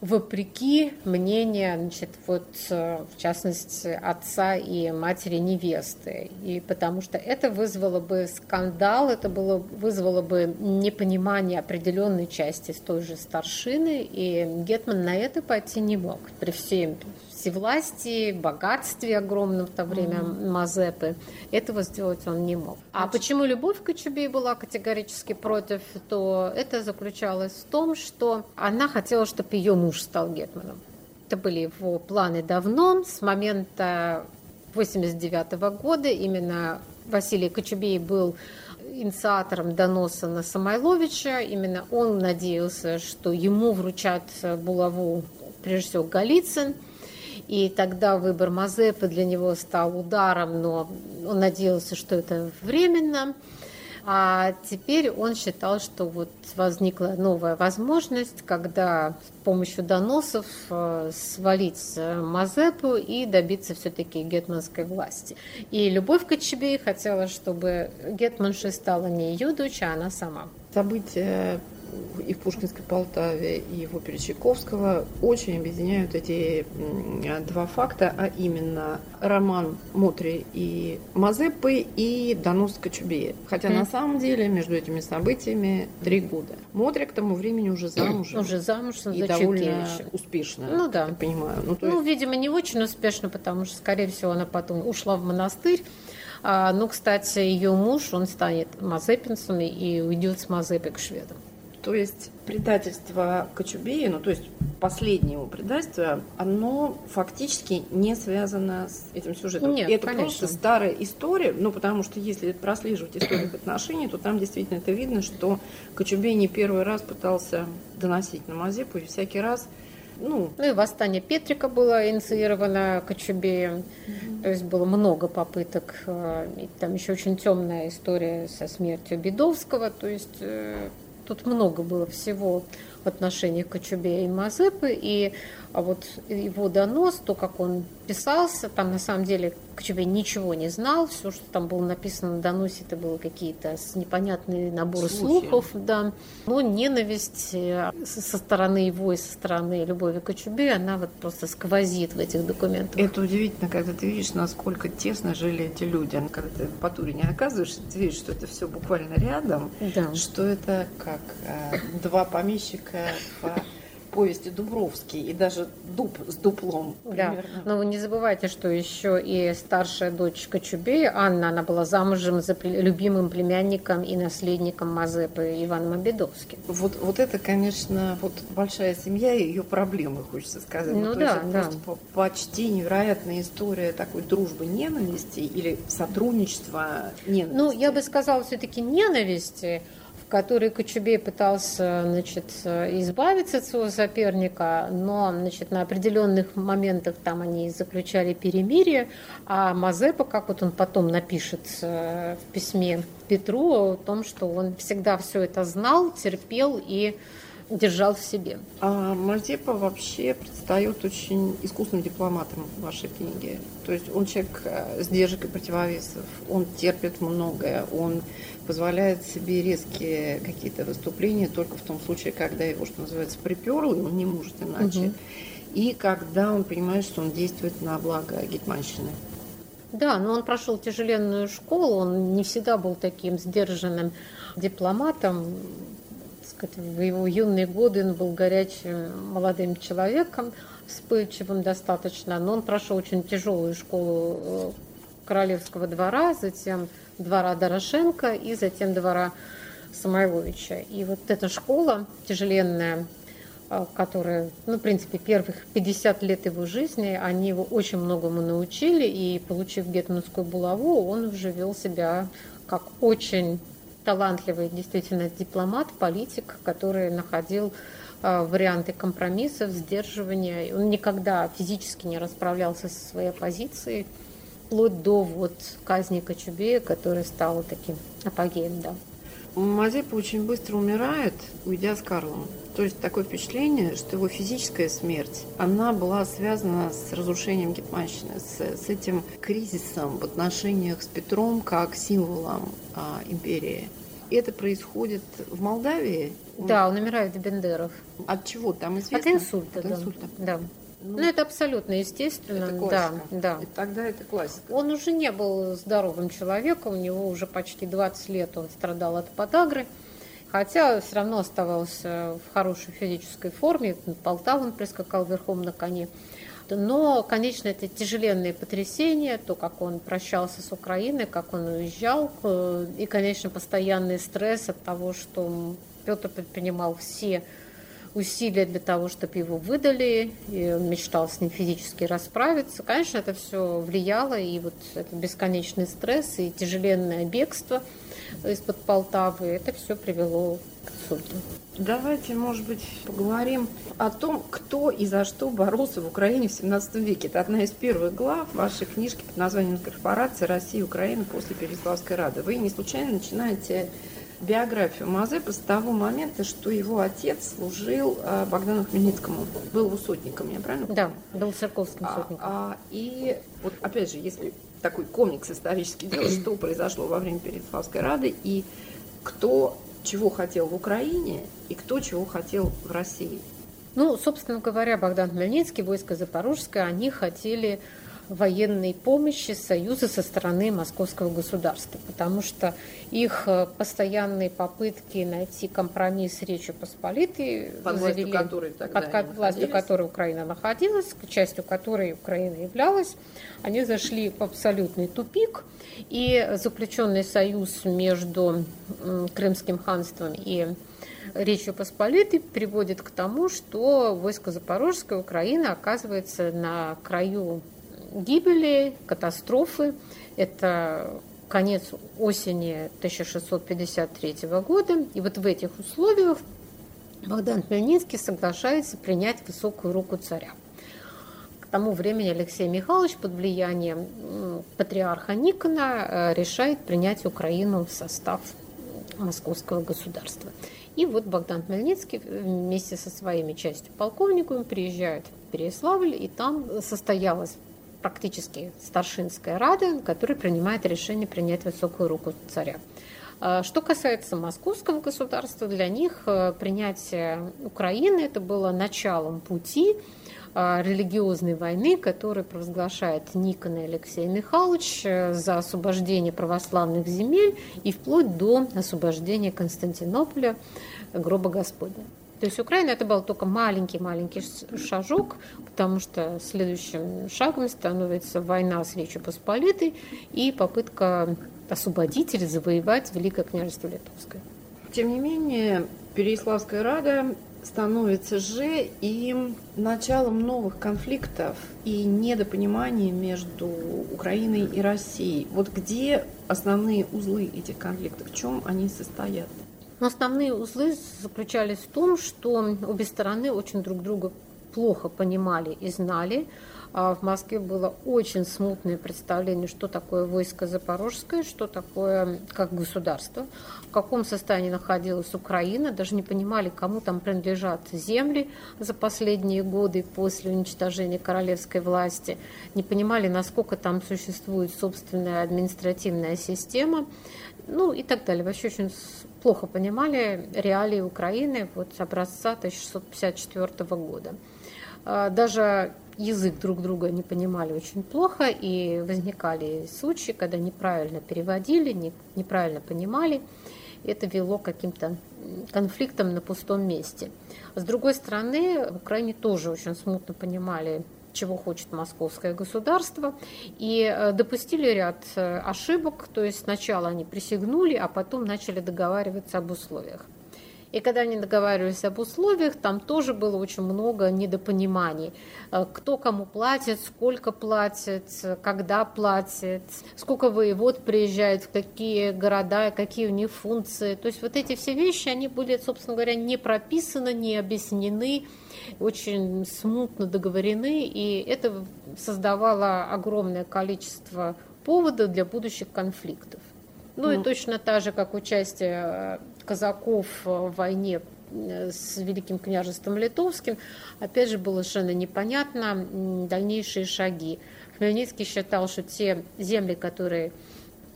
вопреки мнению, значит, вот, э, в частности, отца и матери невесты. И потому что это вызвало бы скандал, это было, вызвало бы непонимание определенной части с той же старшины, и Гетман на это пойти не мог. При всем всевластии, богатстве огромном в то время mm-hmm. Мазепы. Этого сделать он не мог. А Значит... почему любовь к Кочубей была категорически против, то это заключалось в том, что она хотела, чтобы ее муж стал гетманом. Это были его планы давно, с момента 89 года. Именно Василий Кочубей был инициатором доноса на Самойловича. Именно он надеялся, что ему вручат булаву прежде всего Голицын – и тогда выбор Мазепы для него стал ударом, но он надеялся, что это временно. А теперь он считал, что вот возникла новая возможность, когда с помощью доносов э, свалить Мазепу и добиться все-таки гетманской власти. И Любовь Кочебей хотела, чтобы гетманшей стала не ее дочь, а она сама. События и в Пушкинской Полтаве, и в опере Чайковского очень объединяют эти два факта, а именно роман Мотри и Мазепы и Донос Кочубея. Хотя mm. на самом деле между этими событиями три года. Мотри к тому времени уже замужем. Уже замужем и довольно успешно, ну, да. я понимаю. Ну, ну есть... видимо, не очень успешно, потому что, скорее всего, она потом ушла в монастырь. А, ну, кстати, ее муж, он станет мазепинцем и уйдет с Мазепой к шведам. То есть предательство Кочубея, ну то есть последнее его предательство, оно фактически не связано с этим сюжетом. Нет, это конечно. просто старая история, ну потому что если прослеживать историю их отношений, то там действительно это видно, что Кочубей не первый раз пытался доносить на Мазепу, и всякий раз ну, ну и восстание Петрика было инициировано Кочубеем. Mm-hmm. То есть было много попыток. Э, и там еще очень темная история со смертью Бедовского. То есть э, тут много было всего в отношениях Кочубея и Мазепы. И а вот его донос, то, как он писался, там на самом деле Кочубей ничего не знал, все, что там было написано на доносе, это было какие-то непонятные наборы Слухи. слухов, да. Но ненависть э, со стороны его и со стороны Любови Кочубея, она вот просто сквозит в этих документах. Это удивительно, когда ты видишь, насколько тесно жили эти люди. Когда ты по туре не оказываешься, ты видишь, что это все буквально рядом, да. что это как э, два помещика в повести Дубровский и даже дуб с дуплом. Примерно. Да. Но вы не забывайте, что еще и старшая дочка Чубея, Анна, она была замужем за любимым племянником и наследником Мазепы Иваном Обедовским. Вот, вот это, конечно, вот большая семья и ее проблемы, хочется сказать. Ну, ну да, есть да. Просто почти невероятная история такой дружбы ненависти или сотрудничества ненависти. Ну, я бы сказала все-таки ненависти, который Кочубей пытался значит, избавиться от своего соперника, но значит, на определенных моментах там они заключали перемирие, а Мазепа, как вот он потом напишет э, в письме Петру о том, что он всегда все это знал, терпел и держал в себе. А Мазепа вообще предстает очень искусным дипломатом в вашей книге. То есть он человек э, сдержек и противовесов, он терпит многое, он позволяет себе резкие какие-то выступления только в том случае, когда его, что называется, приперло, и он не может иначе. Угу. И когда он понимает, что он действует на благо Гетманщины. Да, но он прошел тяжеленную школу, он не всегда был таким сдержанным дипломатом. В его юные годы он был горячим молодым человеком, вспыльчивым достаточно, но он прошел очень тяжелую школу э, королевского двора, затем двора Дорошенко и затем двора Самойловича. И вот эта школа тяжеленная, а, которая, ну, в принципе, первых 50 лет его жизни, они его очень многому научили, и, получив гетманскую булаву, он уже вел себя как очень талантливый действительно дипломат, политик, который находил а, варианты компромиссов, сдерживания. Он никогда физически не расправлялся со своей позицией вплоть до вот казни Кочубея, который стал таким апогеем, да. Мазепа очень быстро умирает, уйдя с Карлом. То есть такое впечатление, что его физическая смерть, она была связана с разрушением Гетманщины, с, с этим кризисом в отношениях с Петром как символом а, империи. И это происходит в Молдавии. Да, он умирает в Бендеров. От чего там известно? От инсульта. От инсульта. Да. Ну, ну, это абсолютно естественно. Это классика. Да, да. И тогда это классика. Он уже не был здоровым человеком, у него уже почти 20 лет он страдал от подагры, хотя все равно оставался в хорошей физической форме. Полтаву он прискакал верхом на коне. Но, конечно, это тяжеленные потрясения, то, как он прощался с Украиной, как он уезжал, и, конечно, постоянный стресс от того, что Петр предпринимал все усилия для того, чтобы его выдали, и он мечтал с ним физически расправиться. Конечно, это все влияло, и вот этот бесконечный стресс и тяжеленное бегство из-под Полтавы, это все привело к инсульту. Давайте, может быть, поговорим о том, кто и за что боролся в Украине в 17 веке. Это одна из первых глав вашей книжки под названием «Корпорация России и Украины после Переславской Рады». Вы не случайно начинаете биографию Мазепы с того момента, что его отец служил э, Богдану Хмельницкому, был его сотником, я правильно Да, был церковским а, сотником. А, а, и вот опять же, если такой комикс исторический делать, что произошло во время Переславской Рады и кто чего хотел в Украине и кто чего хотел в России. Ну, собственно говоря, Богдан Хмельницкий, войско Запорожское, они хотели военной помощи Союза со стороны московского государства, потому что их э, постоянные попытки найти компромисс с Речью Посполитой, под властью, завели, которой, тогда под властью которой Украина находилась, частью которой Украина являлась, они зашли в абсолютный тупик, и заключенный союз между Крымским ханством и Речью Посполитой приводит к тому, что войско Запорожское Украины оказывается на краю гибели, катастрофы. Это конец осени 1653 года. И вот в этих условиях Богдан Хмельницкий соглашается принять высокую руку царя. К тому времени Алексей Михайлович под влиянием патриарха Никона э, решает принять Украину в состав московского государства. И вот Богдан Хмельницкий вместе со своими частью полковниками приезжает в Переяславль, и там состоялась практически старшинская рада, которая принимает решение принять высокую руку царя. А, что касается московского государства, для них э, принятие Украины это было началом пути а, религиозной войны, которую провозглашает Никон и Алексей Михайлович э, за освобождение православных земель и вплоть до освобождения Константинополя гроба Господня. То есть Украина это был только маленький-маленький шажок, потому что следующим шагом становится война с Речью Посполитой и попытка освободить или завоевать Великое княжество Литовское. Тем не менее, Переяславская Рада становится же и началом новых конфликтов и недопониманий между Украиной и Россией. Вот где основные узлы этих конфликтов, в чем они состоят? Но основные узлы заключались в том, что обе стороны очень друг друга плохо понимали и знали. А в Москве было очень смутное представление, что такое войско Запорожское, что такое как государство, в каком состоянии находилась Украина, даже не понимали, кому там принадлежат земли за последние годы после уничтожения королевской власти, не понимали, насколько там существует собственная административная система, ну и так далее. Вообще очень плохо понимали реалии Украины вот образца 1654 года. А, даже язык друг друга не понимали очень плохо, и возникали случаи, когда неправильно переводили, неправильно понимали. Это вело к каким-то конфликтам на пустом месте. С другой стороны, в Украине тоже очень смутно понимали чего хочет московское государство, и э, допустили ряд э, ошибок, то есть сначала они присягнули, а потом начали договариваться об условиях. И когда они договаривались об условиях, там тоже было очень много недопониманий. Э, кто кому платит, сколько платит, когда платит, сколько воевод приезжает, в какие города, какие у них функции. То есть вот эти все вещи, они были, собственно говоря, не прописаны, не объяснены, очень смутно договорены, и это создавало огромное количество поводов для будущих конфликтов. Ну mm. и точно так же, как участие э, казаков в войне э, с Великим княжеством Литовским, опять же, было совершенно непонятно дальнейшие шаги. Хмельницкий считал, что те земли, которые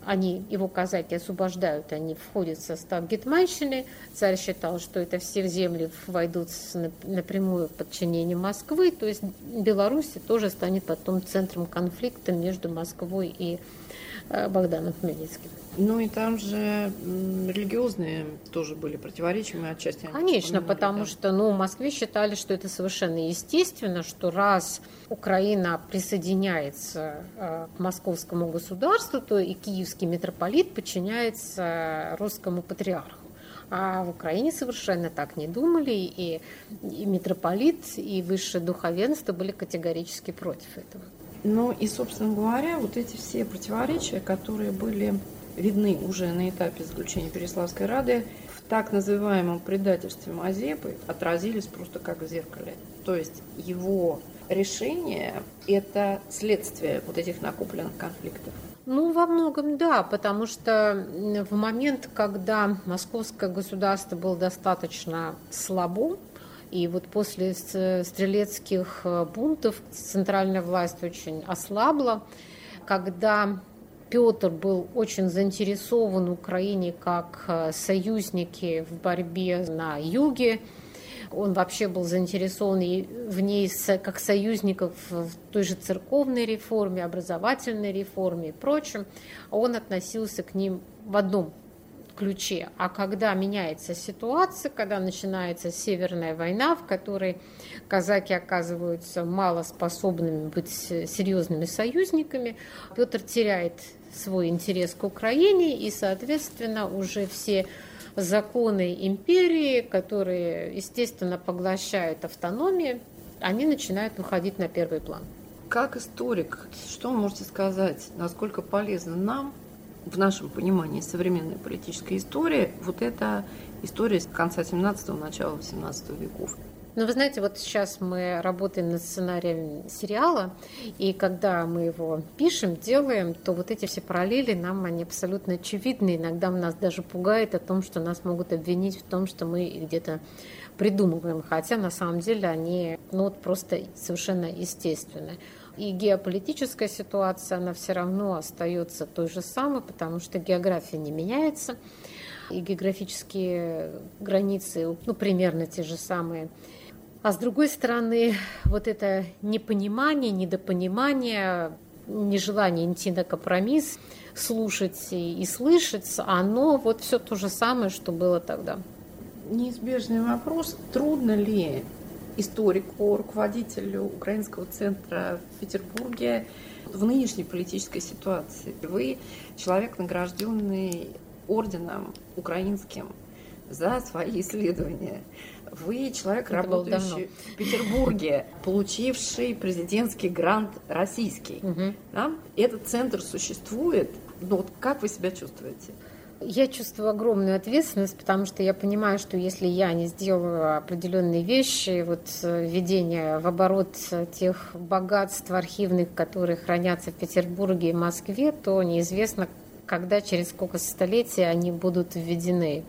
они, его казаки освобождают, они входят в состав Гетманщины. Царь считал, что это все земли войдут напрямую в подчинение Москвы, то есть Беларусь тоже станет потом центром конфликта между Москвой и э, Богданом Хмельницким. Ну и там же религиозные тоже были противоречия, отчасти. Конечно, потому да. что ну, в Москве считали, что это совершенно естественно, что раз Украина присоединяется э, к московскому государству, то и киевский митрополит подчиняется русскому патриарху. А в Украине совершенно так не думали, и, и митрополит, и высшее духовенство были категорически против этого. Ну и, собственно говоря, вот эти все противоречия, которые были видны уже на этапе заключения Переславской Рады, в так называемом предательстве Мазепы отразились просто как в зеркале. То есть его решение – это следствие вот этих накопленных конфликтов. Ну, во многом да, потому что в момент, когда московское государство было достаточно слабо, и вот после стрелецких э, бунтов центральная власть очень ослабла, когда Петр был очень заинтересован Украине как э, союзники в борьбе на юге. Он вообще был заинтересован в ней как союзников в той же церковной реформе, образовательной реформе и прочем. Он относился к ним в одном ключе. А когда меняется ситуация, когда начинается Северная война, в которой казаки оказываются малоспособными быть серьезными союзниками, Петр теряет свой интерес к Украине, и, соответственно, уже все законы империи, которые, естественно, поглощают автономию, они начинают выходить на первый план. Как историк, что вы можете сказать, насколько полезно нам в нашем понимании современной политической истории вот эта история с конца 17-го, начала 18 веков? Ну, вы знаете, вот сейчас мы работаем над сценарием сериала, и когда мы его пишем, делаем, то вот эти все параллели нам, они абсолютно очевидны. Иногда нас даже пугает о том, что нас могут обвинить в том, что мы где-то придумываем, хотя на самом деле они ну, вот просто совершенно естественны. И геополитическая ситуация, она все равно остается той же самой, потому что география не меняется, и географические границы, ну, примерно те же самые. А с другой стороны, вот это непонимание, недопонимание, нежелание идти на компромисс, слушать и, слышать, оно вот все то же самое, что было тогда. Неизбежный вопрос, трудно ли историку, руководителю Украинского центра в Петербурге в нынешней политической ситуации. Вы человек, награжденный орденом украинским за свои исследования. Вы человек, Это работающий в Петербурге, получивший президентский грант российский. Угу. Да? Этот центр существует. Но вот как вы себя чувствуете? Я чувствую огромную ответственность, потому что я понимаю, что если я не сделаю определенные вещи, вот э, введение в оборот тех богатств архивных, которые хранятся в Петербурге и Москве, то неизвестно, когда, через сколько столетий они будут введены.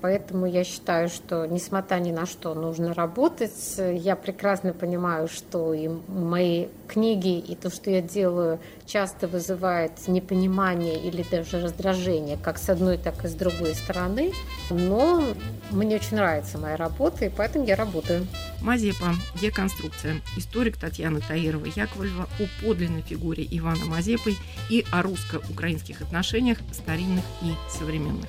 Поэтому я считаю, что несмотря ни на что нужно работать. Я прекрасно понимаю, что и мои книги, и то, что я делаю, часто вызывает непонимание или даже раздражение, как с одной, так и с другой стороны. Но мне очень нравится моя работа, и поэтому я работаю. Мазепа. Деконструкция. Историк Татьяна Таирова-Яковлева о подлинной фигуре Ивана Мазепы и о русско-украинских отношениях старинных и современных.